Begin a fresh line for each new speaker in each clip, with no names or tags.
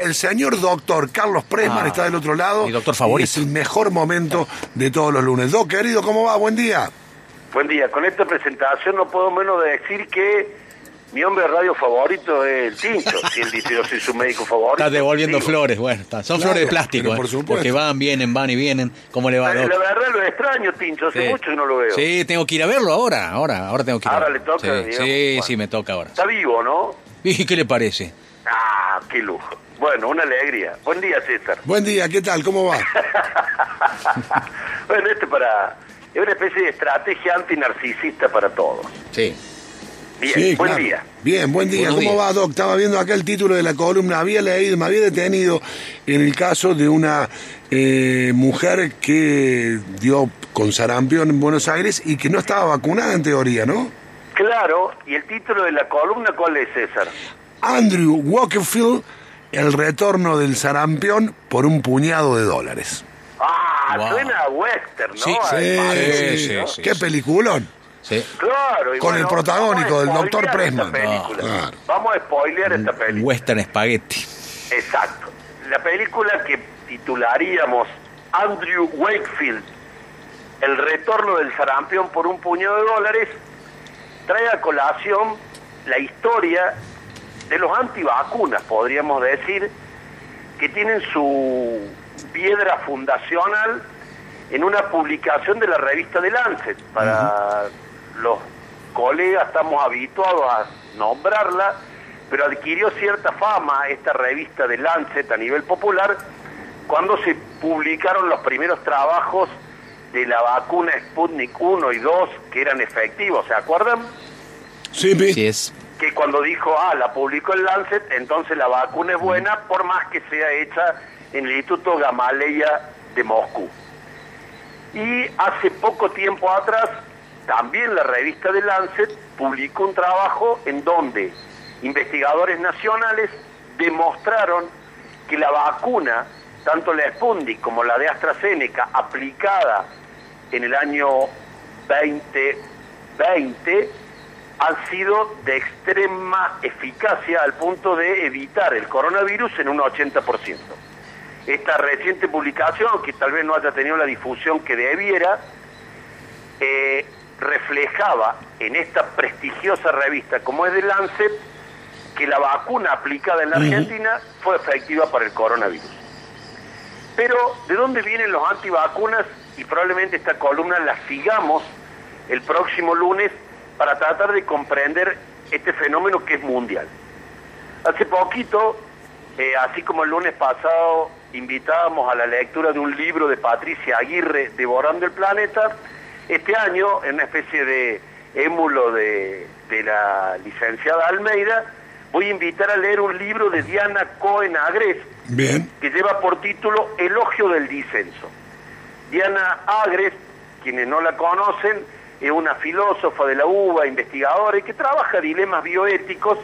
El señor doctor Carlos Presman
Ah,
está del otro lado.
mi doctor favorito.
y Es el mejor momento de todos los lunes. Doc, querido, ¿cómo va? Buen día.
Buen día. Con esta presentación no puedo menos de decir que mi hombre de radio favorito es el Tincho. Si él dice yo soy su médico favorito.
Está devolviendo
digo.
flores, bueno, está- son
Claro,
flores de plástico, eh,
por supuesto.
porque van, vienen, van y vienen. ¿Cómo le va,
La,
Doc?
la verdad lo extraño, Tincho. Hace
Sí.
mucho que no lo veo.
Sí, tengo que ir a verlo ahora, ahora, ahora tengo que ir. a
Ahora
verlo.
le toca,
Sí,
digamos,
sí,
bueno.
sí, me toca ahora.
Está vivo, ¿no?
¿Y qué le parece?
Ah, qué lujo. Bueno, una alegría. Buen día, César.
Buen día, ¿qué tal? ¿Cómo va?
bueno, este para... Es una especie de estrategia antinarcisista para todos.
Sí.
Bien,
Sí,
buen
claro.
día.
Bien, buen día.
Buenos
¿Cómo
días.
va, Doc? Estaba viendo acá el título de la columna. Había leído, me había detenido en el caso de una eh, mujer que dio con sarampión en Buenos Aires y que no estaba vacunada en teoría, ¿no?
Claro, y el título de la columna, ¿cuál es, César?
Andrew Walkerfield, el retorno del sarampión por un puñado de dólares.
Ah,
Wow.
suena a western, ¿no?
Sí, sí, sí,
¿no?
sí.
Qué peliculón.
Sí.
Claro, y
Con
bueno,
el protagónico del
spoilear
Pressman.
película.
Ah, claro.
Vamos a spoilear esta película.
Western Spaghetti.
Exacto. La película que titularíamos Andrew Wakefield, El retorno del sarampión por un puñado de dólares, trae a colación la historia de los antivacunas, podríamos decir, que tienen su piedra fundacional en una publicación de la revista The Lancet. Para los colegas estamos habituados a nombrarla, pero adquirió cierta fama esta revista The Lancet a nivel popular cuando se publicaron los primeros trabajos de la vacuna Sputnik 1 y 2 que eran efectivos, ¿se acuerdan?
Sí.
Sí es.
Que cuando dijo, ah, la publicó el Lancet, entonces la vacuna es buena, por más que sea hecha en el Instituto Gamaleya de Moscú. Y hace poco tiempo atrás, también la revista de Lancet publicó un trabajo en donde investigadores nacionales demostraron que la vacuna, tanto la Sputnik como la de AstraZeneca, aplicada en el año 2020, han sido de extrema eficacia al punto de evitar el coronavirus en un 80%. Esta reciente publicación, que tal vez no haya tenido la difusión que debiera, eh, reflejaba en esta prestigiosa revista como es de Lancet que la vacuna aplicada en la Argentina fue efectiva para el coronavirus. Pero, ¿de dónde vienen los antivacunas? Y probablemente esta columna la sigamos el próximo lunes para tratar de comprender este fenómeno que es mundial. Hace poquito, eh, así como el lunes pasado invitábamos a la lectura de un libro de Patricia Aguirre, Devorando el Planeta, este año, en una especie de émulo de, de la licenciada Almeida, voy a invitar a leer un libro de Diana Cohen Agres,
Bien.
que lleva por título Elogio del Disenso. Diana Agres, quienes no la conocen, es una filósofa de la UBA, investigadora y que trabaja dilemas bioéticos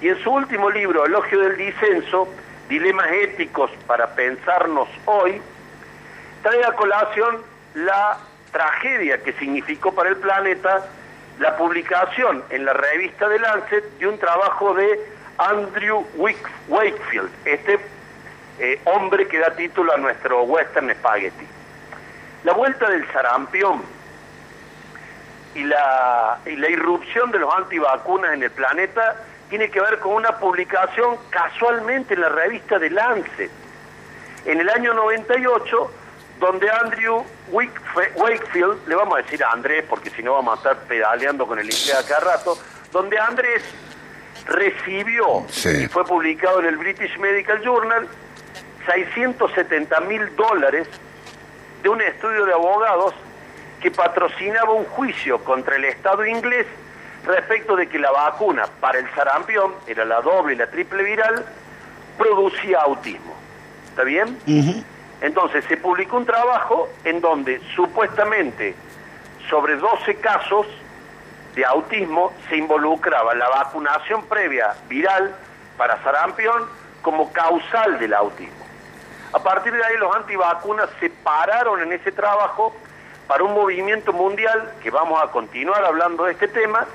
y en su último libro, Elogio del Disenso, Dilemas éticos para pensarnos hoy, trae a colación la tragedia que significó para el planeta la publicación en la revista de Lancet de un trabajo de Andrew Wakefield, este eh, hombre que da título a nuestro Western Spaghetti. La vuelta del sarampión y la, y la irrupción de los antivacunas en el planeta tiene que ver con una publicación casualmente en la revista de Lancet, en el año 98, donde Andrew Wakefield, le vamos a decir a Andrés, porque si no vamos a estar pedaleando con el inglés acá rato, donde Andrés recibió,
Sí.
y fue publicado en el British Medical Journal, 670 mil dólares de un estudio de abogados que patrocinaba un juicio contra el Estado inglés respecto de que la vacuna para el sarampión, era la doble y la triple viral, producía autismo. ¿Está bien? Entonces se publicó un trabajo en donde supuestamente sobre 12 casos de autismo se involucraba la vacunación previa viral para sarampión como causal del autismo. A partir de ahí los antivacunas se pararon en ese trabajo para un movimiento mundial, que vamos a continuar hablando de este tema,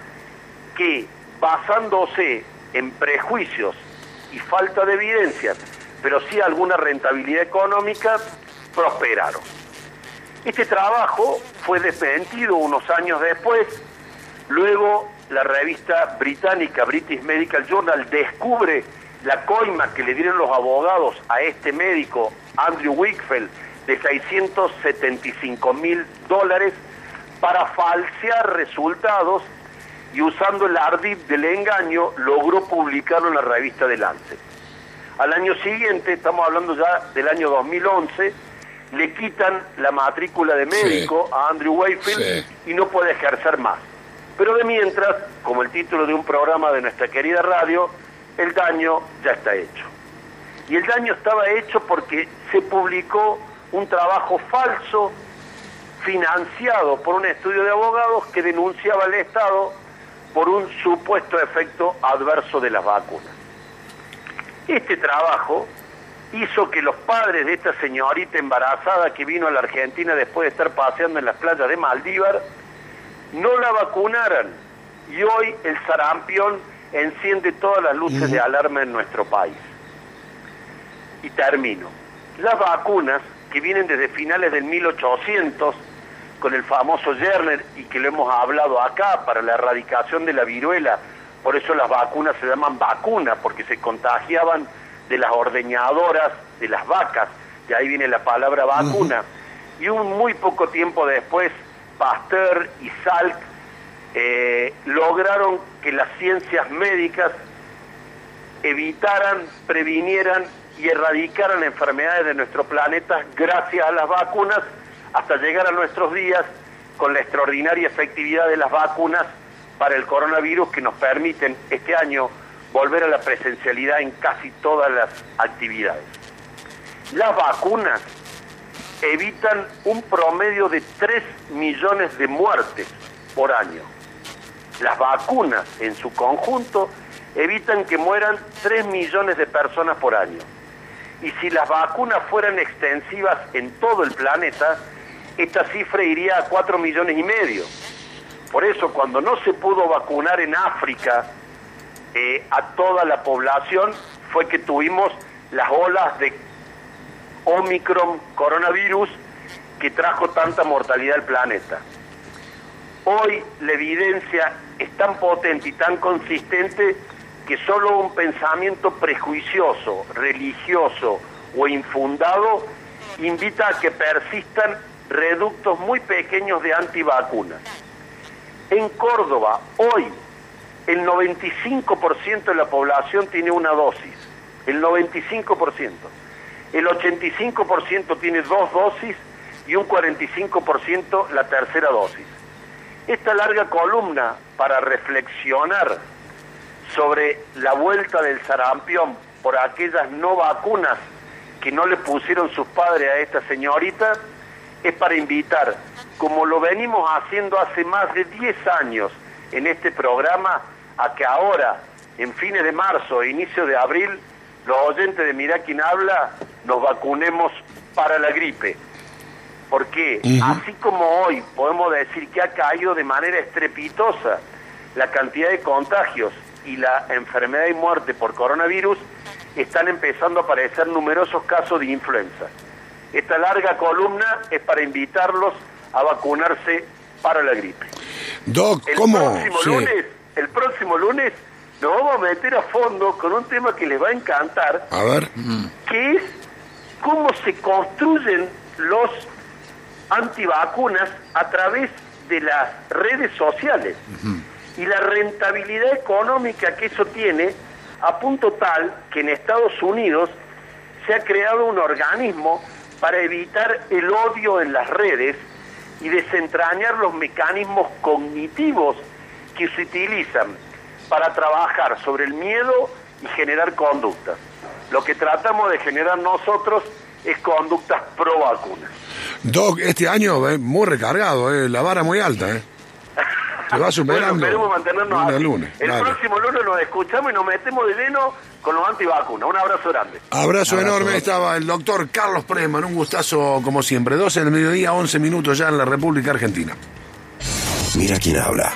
que basándose en prejuicios y falta de evidencias pero sí alguna rentabilidad económica, prosperaron. Este trabajo fue desmentido unos años después, luego la revista británica British Medical Journal descubre la coima que le dieron los abogados a este médico, Andrew Wickfeld, de 675 mil dólares para falsear resultados y usando el ardid del engaño logró publicarlo en la revista de Lancet. Al año siguiente, estamos hablando ya del año 2011, le quitan la matrícula de médico a Andrew Wakefield y no puede ejercer más. Pero de mientras, como el título de un programa de nuestra querida radio, el daño ya está hecho. Y el daño estaba hecho porque se publicó un trabajo falso financiado por un estudio de abogados que denunciaba al Estado por un supuesto efecto adverso de las vacunas. Este trabajo hizo que los padres de esta señorita embarazada que vino a la Argentina después de estar paseando en las playas de Maldívar, no la vacunaran. Y hoy el sarampión enciende todas las luces de alarma en nuestro país. Y termino. Las vacunas que vienen desde finales del 1800 con el famoso Yerner y que lo hemos hablado acá para la erradicación de la viruela, por eso las vacunas se llaman vacunas, porque se contagiaban de las ordeñadoras de las vacas, de ahí viene la palabra vacuna. Y un muy poco tiempo después, Pasteur y Salk eh, lograron que las ciencias médicas evitaran, previnieran y erradicaran enfermedades de nuestro planeta gracias a las vacunas hasta llegar a nuestros días con la extraordinaria efectividad de las vacunas para el coronavirus que nos permiten este año volver a la presencialidad en casi todas las actividades. Las vacunas evitan un promedio de 3 millones de muertes por año. Las vacunas en su conjunto evitan que mueran 3 millones de personas por año. Y si las vacunas fueran extensivas en todo el planeta, esta cifra iría a 4 millones y medio. Por eso, cuando no se pudo vacunar en África eh, a toda la población, fue que tuvimos las olas de Omicron coronavirus que trajo tanta mortalidad al planeta. Hoy la evidencia es tan potente y tan consistente que solo un pensamiento prejuicioso, religioso o infundado invita a que persistan reductos muy pequeños de antivacunas. En Córdoba, hoy, el 95% de la población tiene una dosis, el 95%. El 85% tiene dos dosis y un 45% la tercera dosis. Esta larga columna para reflexionar sobre la vuelta del sarampión por aquellas no vacunas que no le pusieron sus padres a esta señorita, es para invitar, como lo venimos haciendo hace más de 10 años en este programa, a que ahora, en fines de marzo e inicio de abril, los oyentes de Mirá quién habla, nos vacunemos para la gripe. Porque así como hoy podemos decir que ha caído de manera estrepitosa la cantidad de contagios y la enfermedad y muerte por coronavirus, están empezando a aparecer numerosos casos de influenza. Esta larga columna es para invitarlos a vacunarse para la gripe.
Doc,
el
¿cómo?
Próximo
Sí.
lunes, el próximo lunes nos vamos a meter a fondo con un tema que les va a encantar,
A ver.
que es cómo se construyen los antivacunas a través de las redes sociales y la rentabilidad económica que eso tiene a punto tal que en Estados Unidos se ha creado un organismo para evitar el odio en las redes y desentrañar los mecanismos cognitivos que se utilizan para trabajar sobre el miedo y generar conductas. Lo que tratamos de generar nosotros es conductas pro vacunas.
Doc, este año eh, muy recargado, eh, la vara muy alta, ¿eh? Se va superando.
Bueno, esperemos mantenernos
lunes a lunes,
El
dale.
próximo lunes nos escuchamos y nos metemos de lleno con los antivacunas. Un abrazo grande.
Abrazo, enorme, estaba el doctor Carlos Preman, un gustazo como siempre. 12 del mediodía, 11 minutos ya en la República Argentina.
Mira quién habla.